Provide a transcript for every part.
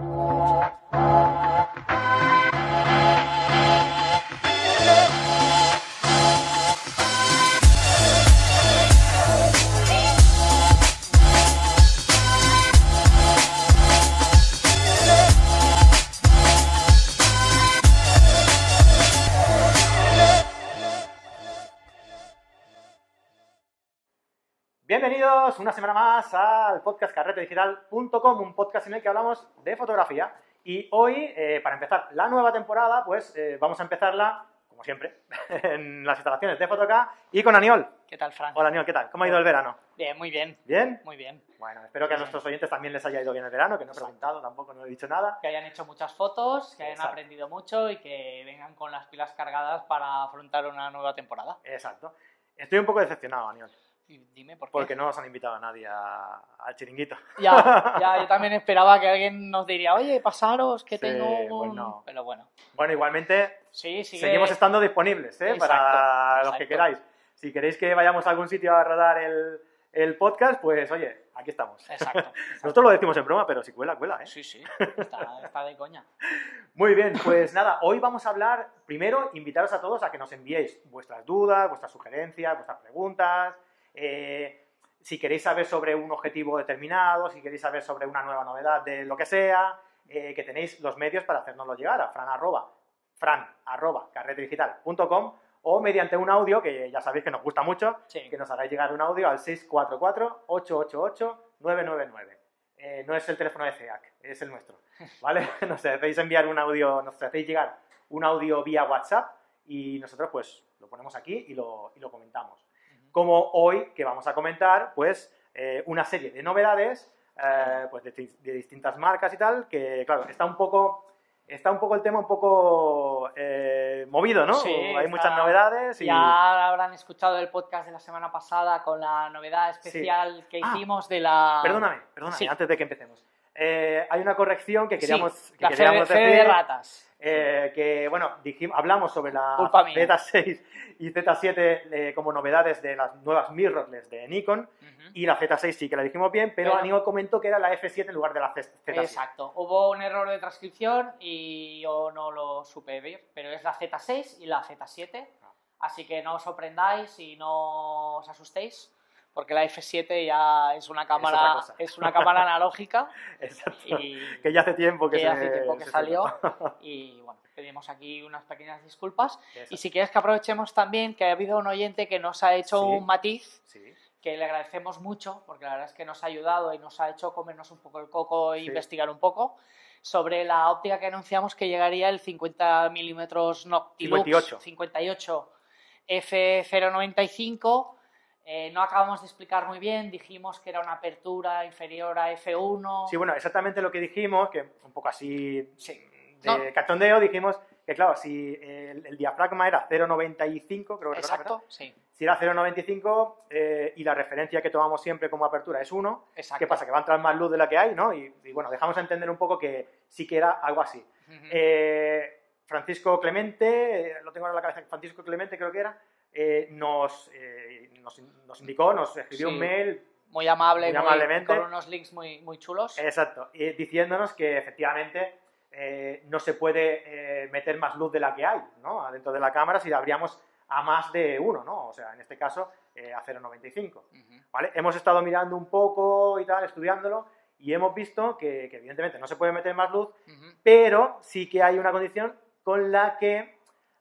Oh. Bienvenidos una semana más al podcast carretedigital.com, un podcast en el que hablamos de fotografía. Y hoy, eh, para empezar la nueva temporada, pues eh, vamos a empezarla, como siempre, en las instalaciones de Fotoca y con Aniol. ¿Qué tal, Fran? Hola Aniol, ¿qué tal? ¿Cómo ha ido el verano? Bien, muy bien. ¿Bien? Muy bien. Bueno, espero que a nuestros oyentes también les haya ido bien el verano, que no he preguntado, tampoco no he dicho nada. Que hayan hecho muchas fotos, que hayan Exacto. aprendido mucho y que vengan con las pilas cargadas para afrontar una nueva temporada. Exacto. Estoy un poco decepcionado, Aniol, Y dime por qué. porque no nos han invitado a nadie al chiringuito. Ya, ya, yo también esperaba que alguien nos diría, oye, pasaros, que Sí, tengo pues un... no. Pero bueno, Bueno, igualmente sí, sí. seguimos estando disponibles, ¿eh? Exacto, para los que queráis. Si queréis que vayamos a algún sitio a rodar el, el podcast, pues oye, aquí estamos. Exacto. exacto. Nosotros lo decimos en broma, pero si cuela, cuela, ¿eh? Sí, sí, está, está de coña. Muy bien, pues nada, hoy vamos a hablar, primero, invitaros a todos a que nos enviéis vuestras dudas, vuestras sugerencias, vuestras preguntas, eh, si queréis saber sobre un objetivo determinado, si queréis saber sobre una nueva novedad de lo que sea, eh, que tenéis los medios para hacérnoslo llegar a fran arroba, fran arroba carretedigital.com o mediante un audio, que ya sabéis que nos gusta mucho, Sí. que nos hagáis llegar un audio al 644-888-999. Eh, no es el teléfono de CEAC, es el nuestro. ¿Vale? Nos hacéis enviar un audio, nos hacéis llegar un audio vía WhatsApp y nosotros pues lo ponemos aquí y lo, y lo comentamos. Como hoy que vamos a comentar pues eh, una serie de novedades eh, pues de, di- de distintas marcas y tal, que claro, está un poco... Está un poco el tema un poco eh, movido, ¿no? Sí, Hay está- muchas novedades y... Ya habrán escuchado el podcast de la semana pasada con la novedad especial que Ah, hicimos de la... Perdóname, perdóname, Sí. antes de que empecemos. Eh, hay una corrección que queríamos, Sí, que la queríamos fe, de- decir, ratas. eh, que bueno, dijimos, hablamos sobre la Culpa mía. Z6 y Z7 eh, como novedades de las nuevas mirrorless de Nikon Ujú. y la Z6 sí que la dijimos bien, pero, Pero- Aníbal comentó que era la F7 en lugar de la Z- Z7. Exacto. Hubo un error de transcripción y yo no lo supe ver, pero es la Z6 y la Z7. Ah. Así que no os sorprendáis y no os asustéis, porque la F7 ya es una cámara, cosa. es una cámara analógica Exacto. y Que ya hace tiempo que, que se- hace tiempo que se salió. Y bueno, pedimos aquí unas pequeñas disculpas. Exacto. Y si quieres que aprovechemos también que ha habido un oyente que nos ha hecho Sí. un matiz Sí, que le agradecemos mucho, porque la verdad es que nos ha ayudado y nos ha hecho comernos un poco el coco e Sí. investigar un poco sobre la óptica que anunciamos que llegaría el 50 milímetros Noctilux 58. 58 F095. Eh, no acabamos de explicar muy bien, dijimos que era una apertura inferior a F1. Sí, bueno, exactamente lo que dijimos, que un poco así Sí. de No. cachondeo, dijimos que claro, si el, el diafragma era 0,95, creo que era. Exacto, sí, Si era 0,95 eh, y la referencia que tomamos siempre como apertura es 1, exacto. ¿qué pasa? Que va a entrar más luz de la que hay, ¿no? Y, y bueno, dejamos entender un poco que sí que era algo así. Eh, Francisco Clemente, eh, lo tengo ahora en la cabeza, Francisco Clemente creo que era, eh, nos, eh, nos, nos indicó, nos escribió Sí. un mail muy amable, muy muy- amablemente. con unos links muy, muy chulos. Exacto, y diciéndonos que efectivamente eh, no se puede meter más luz de la que hay, ¿no? Dentro de la cámara si la abríamos a más de uno, ¿no? O sea, en este caso a 0,95, Ujú. ¿vale? Hemos estado mirando un poco y tal, estudiándolo, y hemos visto que, que evidentemente no se puede meter más luz, pero sí que hay una condición con la que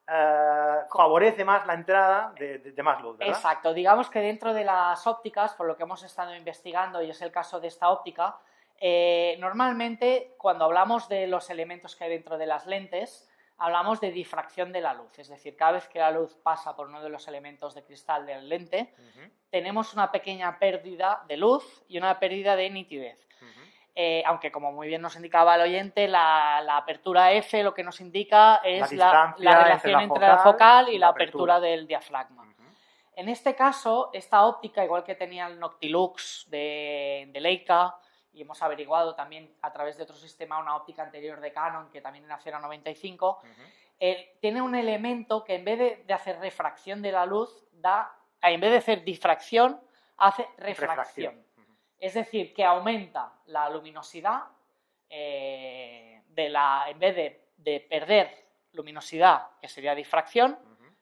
eh, favorece más la entrada de, de- de más luz, ¿verdad? Exacto, digamos que dentro de las ópticas, por lo que hemos estado investigando, y es el caso de esta óptica, eh, normalmente cuando hablamos de los elementos que hay dentro de las lentes, hablamos de difracción de la luz, es decir, cada vez que la luz pasa por uno de los elementos de cristal de la lente, tenemos una pequeña pérdida de luz y una pérdida de nitidez. Eh, aunque como muy bien nos indicaba el oyente, la, la apertura F lo que nos indica es la, relación entre la focal focal y la apertura apertura. del diafragma. En este caso, esta óptica, igual que tenía el Noctilux de, de Leica, y hemos averiguado también a través de otro sistema una óptica anterior de Canon, que también era 0,95, Ujú. eh, tiene un elemento que en vez de, de hacer refracción de la luz, da, en vez de hacer difracción, hace refracción. Refracción. Es decir, que aumenta la luminosidad eh, de la, en vez de, de perder luminosidad, que sería difracción,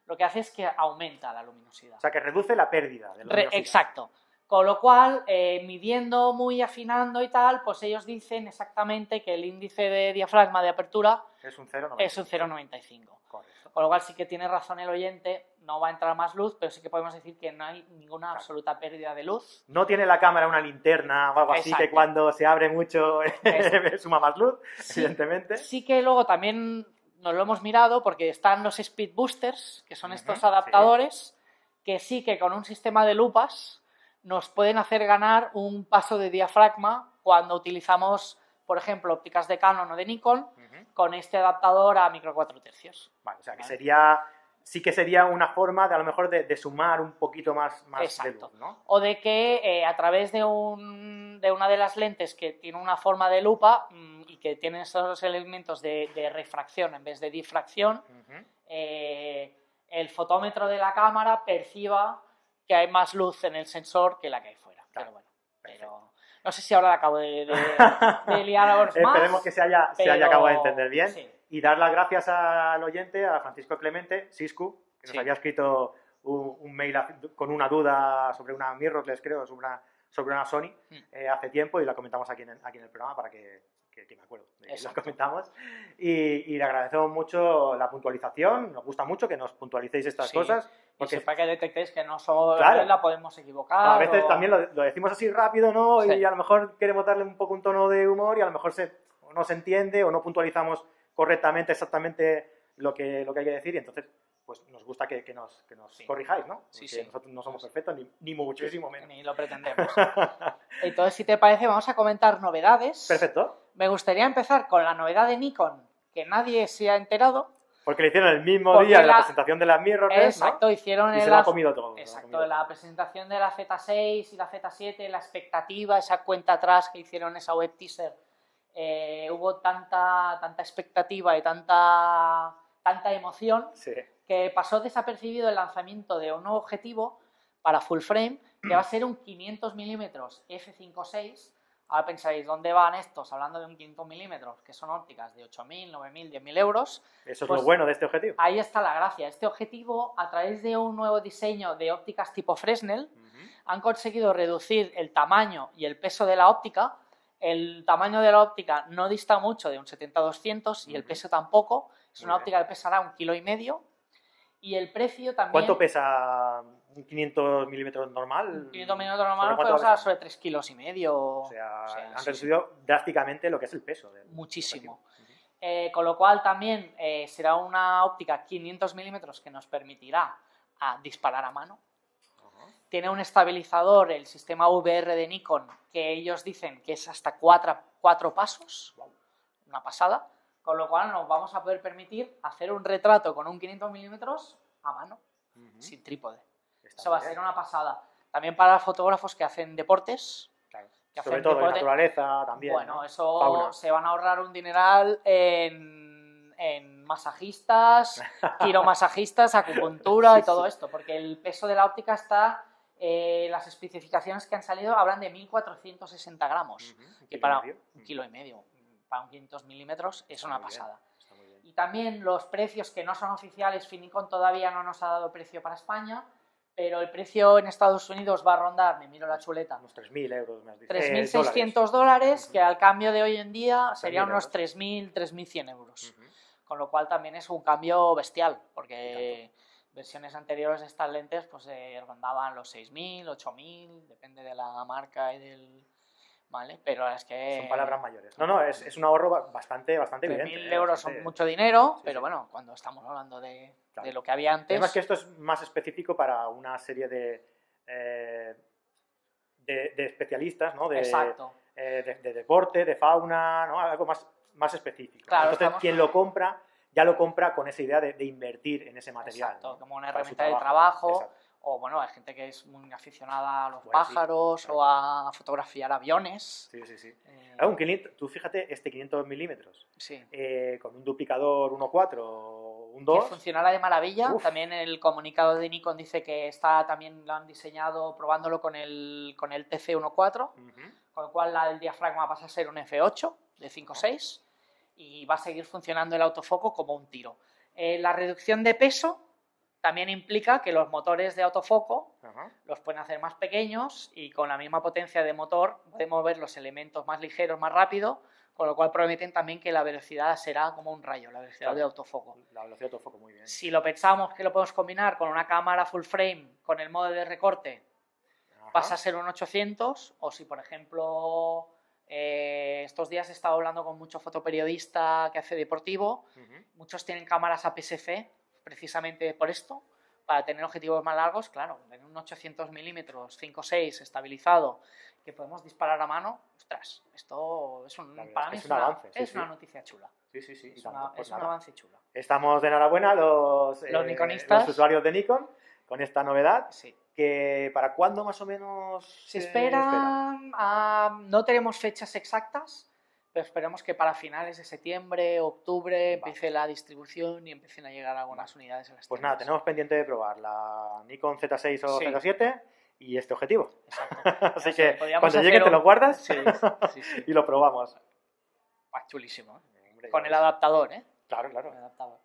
lo que hace es que aumenta la luminosidad. O sea, que reduce la pérdida de luminosidad. exacto. Con lo cual, eh, midiendo muy afinando y tal, pues ellos dicen exactamente que el índice de diafragma de apertura Es un 0,95. es un 0,95. Correcto. Con lo cual sí que tiene razón el oyente, no va a entrar más luz, pero sí que podemos decir que no hay ninguna Claro. absoluta pérdida de luz. No tiene la cámara una linterna o algo así que cuando se abre mucho suma más luz, Sí. evidentemente. Sí que luego también nos lo hemos mirado porque están los speed boosters, que son estos sí. adaptadores, que sí que con un sistema de lupas nos pueden hacer ganar un paso de diafragma cuando utilizamos, por ejemplo, ópticas de Canon o de Nikon con este adaptador a micro 4 tercios. Vale, o sea, que Vale. sería sí que sería una forma de a lo mejor de, de sumar un poquito más, más de Exacto. luz, ¿no? O de que eh, a través de, un, de una de las lentes que tiene una forma de lupa mm, y que tiene esos elementos de, de refracción en vez de difracción, eh, el fotómetro de la cámara perciba que hay más luz en el sensor que la que hay fuera. Claro, Pero bueno, pero no sé si ahora la acabo de, de, de liar a más. Esperemos que se haya, se haya pero- acabado de entender bien. sí. Y dar las gracias al oyente, a Francisco Clemente, Siscu, que nos Sí. había escrito un, un mail con una duda sobre una mirrorless, creo, sobre una, sobre una Sony Mm. eh, hace tiempo y la comentamos aquí en aquí en el programa para que, que- que me acuerdo de que lo Exacto. comentamos. Y, y le agradecemos mucho la puntualización, nos gusta mucho que nos puntualicéis estas Sí. cosas. Y Porque para que detectéis que no solo Claro. la podemos equivocar. a veces o- también lo, lo decimos así rápido, ¿no? Y Sí. a lo mejor queremos darle un poco un tono de humor y a lo mejor se, o no se entiende o no puntualizamos correctamente exactamente lo que, lo que hay que decir y entonces pues nos gusta que, que nos, que nos Sí. corrijáis, ¿no? Sí, sí. nosotros no somos perfectos ni, ni muchísimo menos. Ni lo pretendemos. Entonces, si te parece, vamos a comentar novedades. Perfecto. Me gustaría empezar con la novedad de Nikon, que nadie se ha enterado. Porque lo hicieron el mismo Porque día de la, la- presentación de las mirrorless, ¿no? Exacto, hicieron Y en se lo ha comido todo. Exacto, comido la todo. presentación de la Z6 y la Z7, la expectativa, esa cuenta atrás que hicieron esa web teaser, eh, hubo tanta, tanta expectativa y tanta, tanta emoción Sí. que pasó desapercibido el lanzamiento de un nuevo objetivo para full frame, que va a ser un 500 milímetros f5.6. Ahora pensaréis, ¿dónde van estos? Hablando de un 500 milímetros, que son ópticas de 8.000, 9.000, 10.000 euros. Eso es Pues- lo bueno de este objetivo. Ahí está la gracia. Este objetivo, a través de un nuevo diseño de ópticas tipo Fresnel, han conseguido reducir el tamaño y el peso de la óptica. El tamaño de la óptica no dista mucho de un 70-200 y el peso tampoco. Es Muy una bien. óptica que pesará un kilo y medio. Y el precio también. ¿Cuánto pesa 500 milímetros normal? Un 500 milímetros ¿Sobre normal puede usar sobre 3 kilos y medio. O sea, o sea, han sí, reducido drásticamente lo que es el peso. del Muchísimo. Eh, con lo cual también eh, será una óptica 500 milímetros que nos permitirá a disparar a mano. Ajá. Tiene un estabilizador, el sistema VR de Nikon, que ellos dicen que es hasta cuatro, cuatro pasos, Guau. una pasada, con lo cual nos vamos a poder permitir hacer un retrato con un 500 milímetros a mano, Ujú. sin trípode. Está Eso va a bien, ser una pasada. También para fotógrafos que hacen deportes, claro. que Sobre hacen todo en naturaleza también. bueno, ¿no? eso Fauna. se van a ahorrar un dineral en, en masajistas, quiromasajistas, acupuntura y todo esto, porque el peso de la óptica está, eh, las especificaciones que han salido hablan de 1460 gramos, Ujú, un que para un kilo y medio, para un 500 milímetros es Está una bien. pasada. Muy bien. Y también los precios que no son oficiales, Finicon todavía no nos ha dado precio para España, pero el precio en Estados Unidos va a rondar, me miro la chuleta, Unos 3.000 euros, me has dicho. Eh, 3.600 dólares, Ujú. que al cambio de hoy en día serían 1.000 unos euros. 3.000, 3.100 euros. Ujú. Con lo cual también es un cambio bestial, porque versiones anteriores de estas lentes pues eh, rondaban los 6.000, 8.000, depende de la marca y del... ¿Vale? Pero es que... Son palabras mayores. No, no, es, es un ahorro ba- bastante, bastante 3.000 evidente. ¿eh? euros Bastante- son mucho dinero, Sí, pero sí. bueno, cuando estamos hablando de, Claro. de lo que había antes... Además que esto es más específico para una serie de, eh, de, de especialistas, ¿no? De, Exacto. eh, de, de deporte, de fauna, ¿no? Algo más, más específico. Claro, Entonces, estamos- quien lo compra, ya lo compra con esa idea de, de invertir en ese material. Exacto, ¿no? como una herramienta de trabajo. Exacto. O bueno, hay gente que es muy aficionada a los Bueno, sí, pájaros claro. o a fotografiar aviones. Sí, sí, sí. Eh, Ah, un 500 tú fíjate, este 500 milímetros, sí. eh, con un duplicador 1.4 Que 2, funcionará de maravilla. Uf. También el comunicado de Nikon dice que está también lo han diseñado probándolo con el, con el TC14, Ujú. con lo cual la del diafragma pasa a ser un F8 de 5.6 y va a seguir funcionando el autofoco como un tiro. Eh, la reducción de peso también implica que los motores de autofoco los pueden hacer más pequeños y con la misma potencia de motor podemos ver los elementos más ligeros, más rápido, con lo cual prometen también que la velocidad será como un rayo, la velocidad Claro. de autofoco. La velocidad de autofoco, muy bien. Si lo pensamos que lo podemos combinar con una cámara full frame, con el modo de recorte, Ajá. pasa a ser un 800, o si por ejemplo eh, estos días he estado hablando con mucho fotoperiodista que hace deportivo, muchos tienen cámaras APS-C precisamente por esto, para tener objetivos más largos, claro, tener un 800 milímetros 5.6 estabilizado que podemos disparar a mano, ostras, esto es un, para mí es, es un una, avance, es sí. una noticia chula, Sí, sí, sí. es, una- Pues es un avance chulo. Estamos de enhorabuena los, eh, Los nikonistas. los usuarios de Nikon con esta novedad. Sí. Que ¿Para cuándo más o menos Se se espera, ah, no tenemos fechas exactas, pero esperemos que para finales de septiembre, octubre, empiece la distribución y empiecen a llegar algunas unidades en las Pues nada, tenemos pendiente de probar la Nikon Z6 o Sí. Z7 y este objetivo. Exacto. Así que cuando llegue te un- lo guardas Sí, sí, sí. y lo probamos. Ah, chulísimo. ¿eh? Hombre, Con el ves. adaptador, ¿eh? Claro, claro. el adaptador.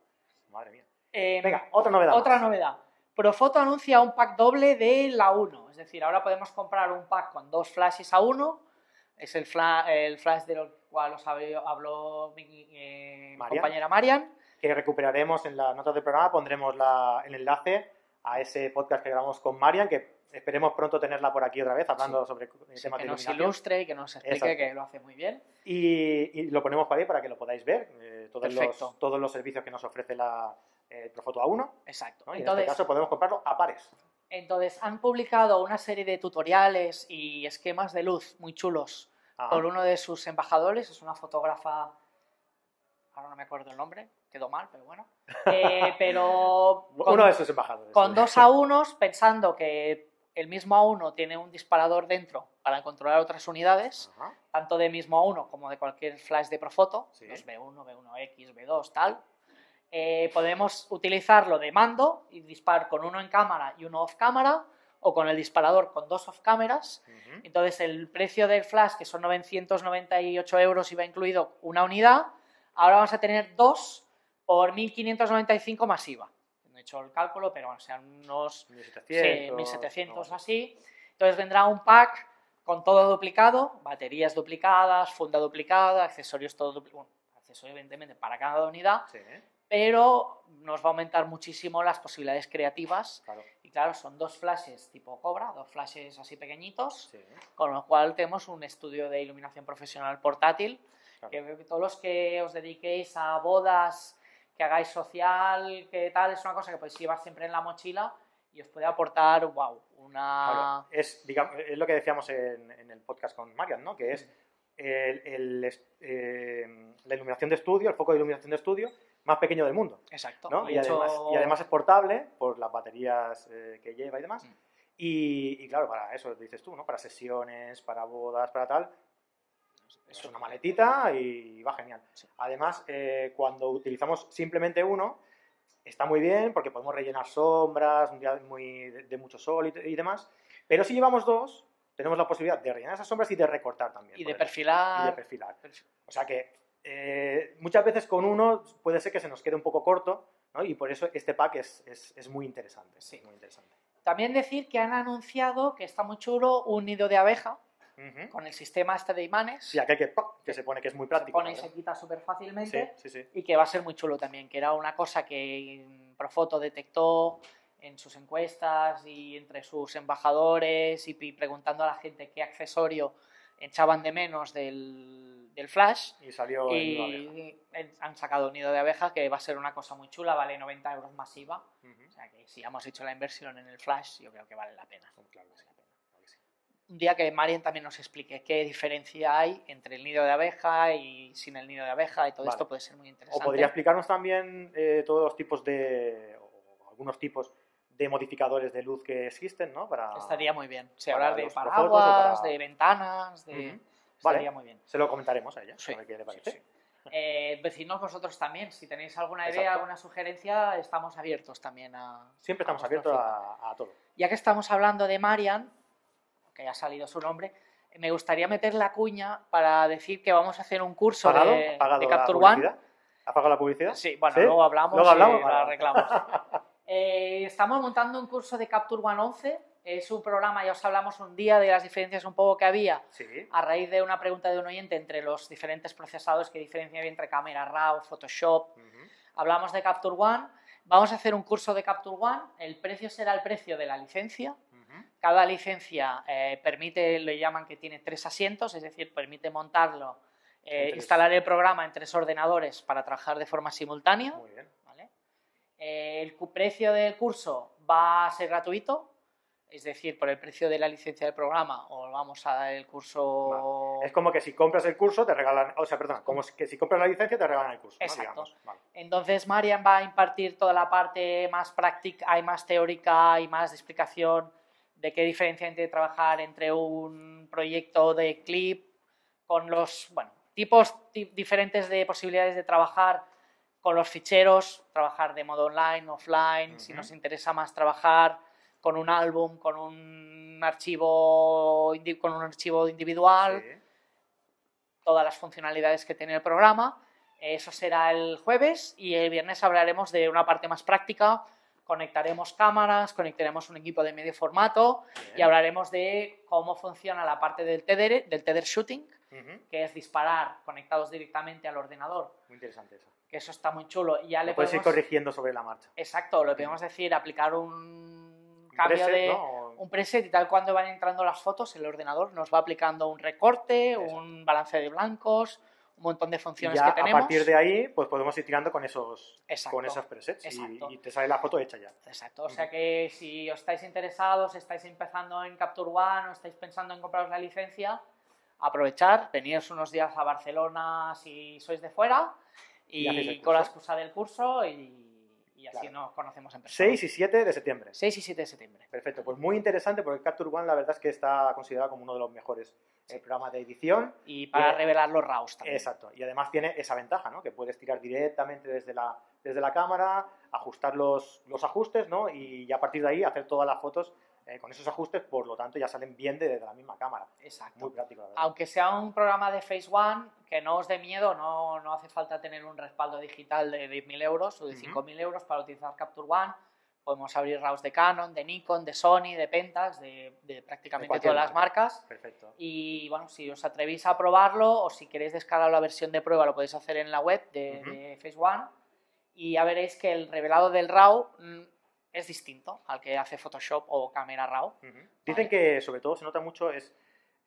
Madre mía. Eh, Venga, otra novedad. Otra más. novedad. Profoto anuncia un pack doble de la 1. Es decir, ahora podemos comprar un pack con dos flashes a uno. Es el, fla- el flash del cual os habló, habló mi eh, Marian. compañera Marian. Que recuperaremos en las notas del programa, pondremos la- el enlace a ese podcast que grabamos con Marian, que esperemos pronto tenerla por aquí otra vez, hablando sobre el tema que de nos ilustre y que nos explique Exacto. que lo hace muy bien. Y, y lo ponemos para ahí para que lo podáis ver, eh, todos, los, todos los servicios que nos ofrece la eh, Profoto A1. Exacto. ¿no? Y en Entonces, este caso podemos comprarlo a pares. entonces, han publicado una serie de tutoriales y esquemas de luz muy chulos Ah, por uno de sus embajadores, es una fotógrafa, ahora no me acuerdo el nombre, quedó mal, pero bueno. Eh, pero con, Uno de sus embajadores. con dos A1s, pensando que el mismo A1 tiene un disparador dentro para controlar otras unidades, Ajá. tanto de mismo A1 como de cualquier flash de Profoto, Sí. los B1, B1X, B2, tal. Eh, podemos utilizarlo de mando y disparar con uno en cámara y uno off cámara, o con el disparador con dos off cámaras. Ujú. Entonces, el precio del flash, que son 998 euros, iba incluido una unidad. Ahora vamos a tener dos por 1595 más IVA. No he hecho el cálculo, pero a ser unos 1700. sí, 1700 no, así. Entonces vendrá un pack con todo duplicado, baterías duplicadas, funda duplicada, accesorios todo duplicado. accesorios evidentemente para cada unidad, Sí, ¿eh? Pero nos va a aumentar muchísimo las posibilidades creativas. claro. Y claro, son dos flashes tipo Cobra, dos flashes así pequeñitos, Sí, con lo cual tenemos un estudio de iluminación profesional portátil, Claro. que todos los que os dediquéis a bodas, que hagáis social, que tal, es una cosa que podéis llevar siempre en la mochila y os puede aportar, wow, una... Claro, es, digamos, es lo que decíamos en, en el podcast con Marian, ¿no? Que es el- el eh, la iluminación de estudio, el foco de iluminación de estudio más pequeño del mundo, Exacto. Y, hecho, además, y además es portable por las baterías eh, que lleva y demás. Mm. Y, y claro, para eso dices tú, ¿no? Para sesiones, para bodas, para tal. Es una maletita y va genial. Sí. Además, eh, cuando utilizamos simplemente uno, está muy bien porque podemos rellenar sombras, un día muy de, de mucho sol y, y demás. Pero si llevamos dos, tenemos la posibilidad de rellenar esas sombras y de recortar también. y de perfilar... Y de perfilar. O sea que eh, muchas veces con uno puede ser que se nos quede un poco corto, ¿no? Y por eso este pack es, es- es muy interesante. Sí. Muy interesante. También decir que han anunciado que está muy chulo un nido de abeja Ujú. con el sistema este de imanes. Sí, aquel que, que se pone que es muy se práctico. pone y ¿no? se quita súper fácilmente. sí, sí. y que va a ser muy chulo también, que era una cosa que Profoto detectó en sus encuestas y entre sus embajadores y preguntando a la gente qué accesorio echaban de menos del, del flash Y salió y han sacado un nido de abeja que va a ser una cosa muy chula, vale 90 euros masiva, Ujú. o sea que si hemos hecho la inversión en el flash yo creo que vale la pena. Claro sí, sí. Un día que Marian también nos explique qué diferencia hay entre el nido de abeja y sin el nido de abeja y todo Vale. esto puede ser muy O interesante. podría explicarnos también eh, todos los tipos de, o algunos tipos de modificadores de luz que existen, ¿no? Para... Estaría muy bien. Para hablar de paraguas, o para- de ventanas, de... Vale. muy bien. Se lo comentaremos a ella, Sí, a ver qué le sí, parece. sí. Eh, vecinos vosotros también, si tenéis alguna idea, Exacto. alguna sugerencia, estamos abiertos también a... Siempre estamos a abiertos a, a todo. Ya que estamos hablando de Marian, que ya ha salido su nombre, me gustaría meter la cuña para decir que vamos a hacer un curso ¿Pagado? de, ¿Pagado de Capture One. ¿Ha pagado la publicidad? Sí, bueno, ¿Sí? luego hablamos Luego hablamos, y arreglamos. Eh, estamos montando un curso de Capture One 11. Es un programa, ya os hablamos un día de las diferencias un poco que había Sí. a raíz de una pregunta de un oyente entre los diferentes procesadores que diferencia entre cámara RAW, Photoshop. Hablamos de Capture One. Vamos a hacer un curso de Capture One. El precio será el precio de la licencia. Cada licencia eh, permite, lo llaman que tiene tres asientos, es decir, permite montarlo, eh, instalar el programa en tres ordenadores para trabajar de forma simultánea. Muy bien. ¿vale? Eh, el precio del curso va a ser gratuito, es decir, por el precio de la licencia del programa os vamos a dar el curso... Es como que si compras el curso te regalan, o sea, perdona, como que si compras la licencia te regalan el curso, ¿no? Exacto. Vale. Entonces Marian va a impartir toda la parte más práctica, hay más teórica y más de explicación de qué diferencia entre trabajar entre un proyecto de clip con los bueno, tipos ti- diferentes de posibilidades de trabajar con los ficheros, trabajar de modo online, offline, si nos interesa más trabajar con un álbum, con un archivo, con un archivo individual, Sí. todas las funcionalidades que tiene el programa. Eso será el jueves y el viernes hablaremos de una parte más práctica. Conectaremos cámaras, conectaremos un equipo de medio formato y Bien. hablaremos de cómo funciona la parte del tether, del tether shooting, Ujú. que es disparar conectados directamente al ordenador, Muy interesante eso. que eso está muy chulo. Y ya le Lo puedes ir podemos, corrigiendo sobre la marcha. exacto, lo podemos decir, aplicar Un cambio preset, de ¿no? un preset y tal cuando van entrando las fotos, el ordenador nos va aplicando un recorte, Exacto. un balance de blancos, un montón de funciones ya que a tenemos. partir de ahí, pues podemos ir tirando con esos, Exacto. con esos presets y- y, te sale la foto hecha ya. Exacto, o sea que si os estáis interesados, estáis empezando en Capture One o estáis pensando en compraros la licencia, aprovechar, veniros unos días a Barcelona si sois de fuera Y y, con la excusa del curso y, y así Claro. nos conocemos en persona. 6 y 7 de septiembre. 6 y 7 de septiembre. Perfecto, pues muy interesante porque Capture One la verdad es que está considerado como uno de los mejores eh, programas de edición. Y para Bien. revelar los RAWs también. Exacto, y además tiene esa ventaja, ¿no? Que puedes tirar directamente desde la, desde la cámara, ajustar los, los ajustes, ¿no? Y a partir de ahí hacer todas las fotos eh, con esos ajustes, por lo tanto ya salen bien de- desde la misma cámara. Exacto. Muy práctico, la verdad. Aunque sea un programa de Phase One, que no os dé miedo, no, no hace falta tener un respaldo digital de 10.000 euros o de Ujú. 5.000 euros para utilizar Capture One. Podemos abrir RAWs de Canon, de Nikon, de Sony, de Pentax, de, de prácticamente todas las marcas. Perfecto. Y bueno, si os atrevéis a probarlo o si queréis descargar la versión de prueba, lo podéis hacer en la web de, de Phase One. Y ya veréis que el revelado del RAW mm, es distinto al que hace Photoshop o Camera RAW. Dicen que sobre todo se nota mucho es,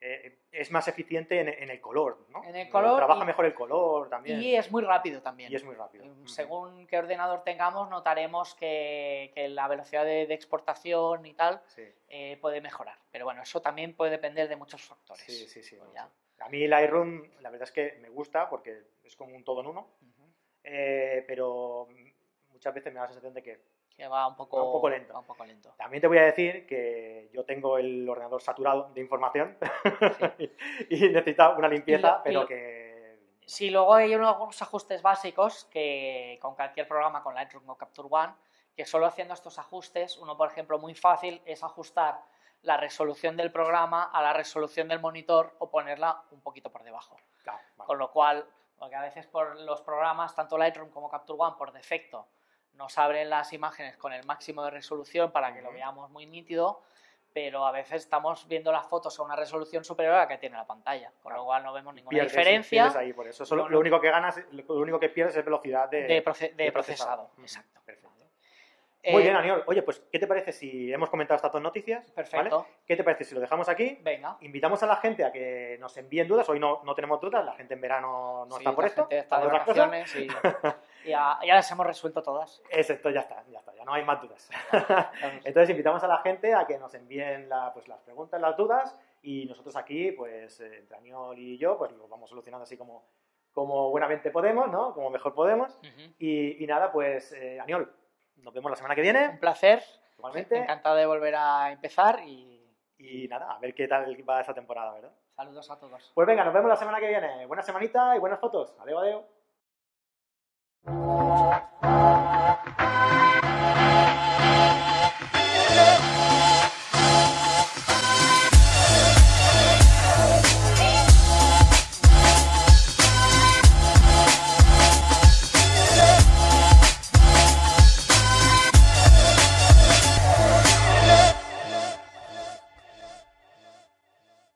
eh, es más eficiente en, en el color, ¿no? En el color Trabaja y- mejor el color también. Y es muy rápido también. y es muy rápido. Mm. Según qué ordenador tengamos, notaremos que, que la velocidad de, de exportación y tal Sí, eh, puede mejorar. Pero bueno, eso también puede depender de muchos factores. sí, sí. sí, Pues no, ya. sí. A mí Lightroom, la verdad es que me gusta porque es como un todo en uno, eh, pero muchas veces me da la sensación de que Que va un poco, Va un poco lento. va un poco lento. También te voy a decir que yo tengo el ordenador saturado de información y necesita una limpieza, Y lo- y pero que... Sí, luego hay unos ajustes básicos que con cualquier programa, con Lightroom o Capture One, que solo haciendo estos ajustes, uno por ejemplo muy fácil es ajustar la resolución del programa a la resolución del monitor o ponerla un poquito por debajo. Claro, vale. Con lo cual, porque a veces por los programas, tanto Lightroom como Capture One, por defecto, nos abren las imágenes con el máximo de resolución para que lo veamos muy nítido, pero a veces estamos viendo las fotos a una resolución superior a la que tiene la pantalla, con Claro. lo cual no vemos ninguna Pierdes- diferencia pierdes ahí por eso. Solo- No, no. Lo único que ganas, lo único que pierdes es velocidad de, de, proce- de de procesado. Ujú, Exacto. Perfecto. Eh, Muy bien, Aniol. Oye, pues, ¿qué te parece si hemos comentado estas dos noticias? Perfecto. ¿vale? ¿Qué te parece si lo dejamos aquí? Venga. Invitamos a la gente a que nos envíen dudas. Hoy no, no tenemos dudas, la gente en verano no Sí, está por la esto. gente está de vacaciones y ya, ya las hemos resuelto todas. Exacto, ya está, ya está, ya no hay más dudas. Entonces invitamos a la gente a que nos envíen la- pues, las preguntas, las dudas y nosotros aquí, pues eh, entre Aniol y yo, pues lo vamos solucionando así como, como buenamente podemos, ¿no? Como mejor podemos. Y, y nada, pues eh, Aniol, nos vemos la semana que viene. Un placer. Igualmente. Encantado de volver a empezar y... Y nada, a ver qué tal va esta temporada, ¿verdad? Saludos a todos. Pues venga, nos vemos la semana que viene. Buena semanita y buenas fotos. Adeo, adeo.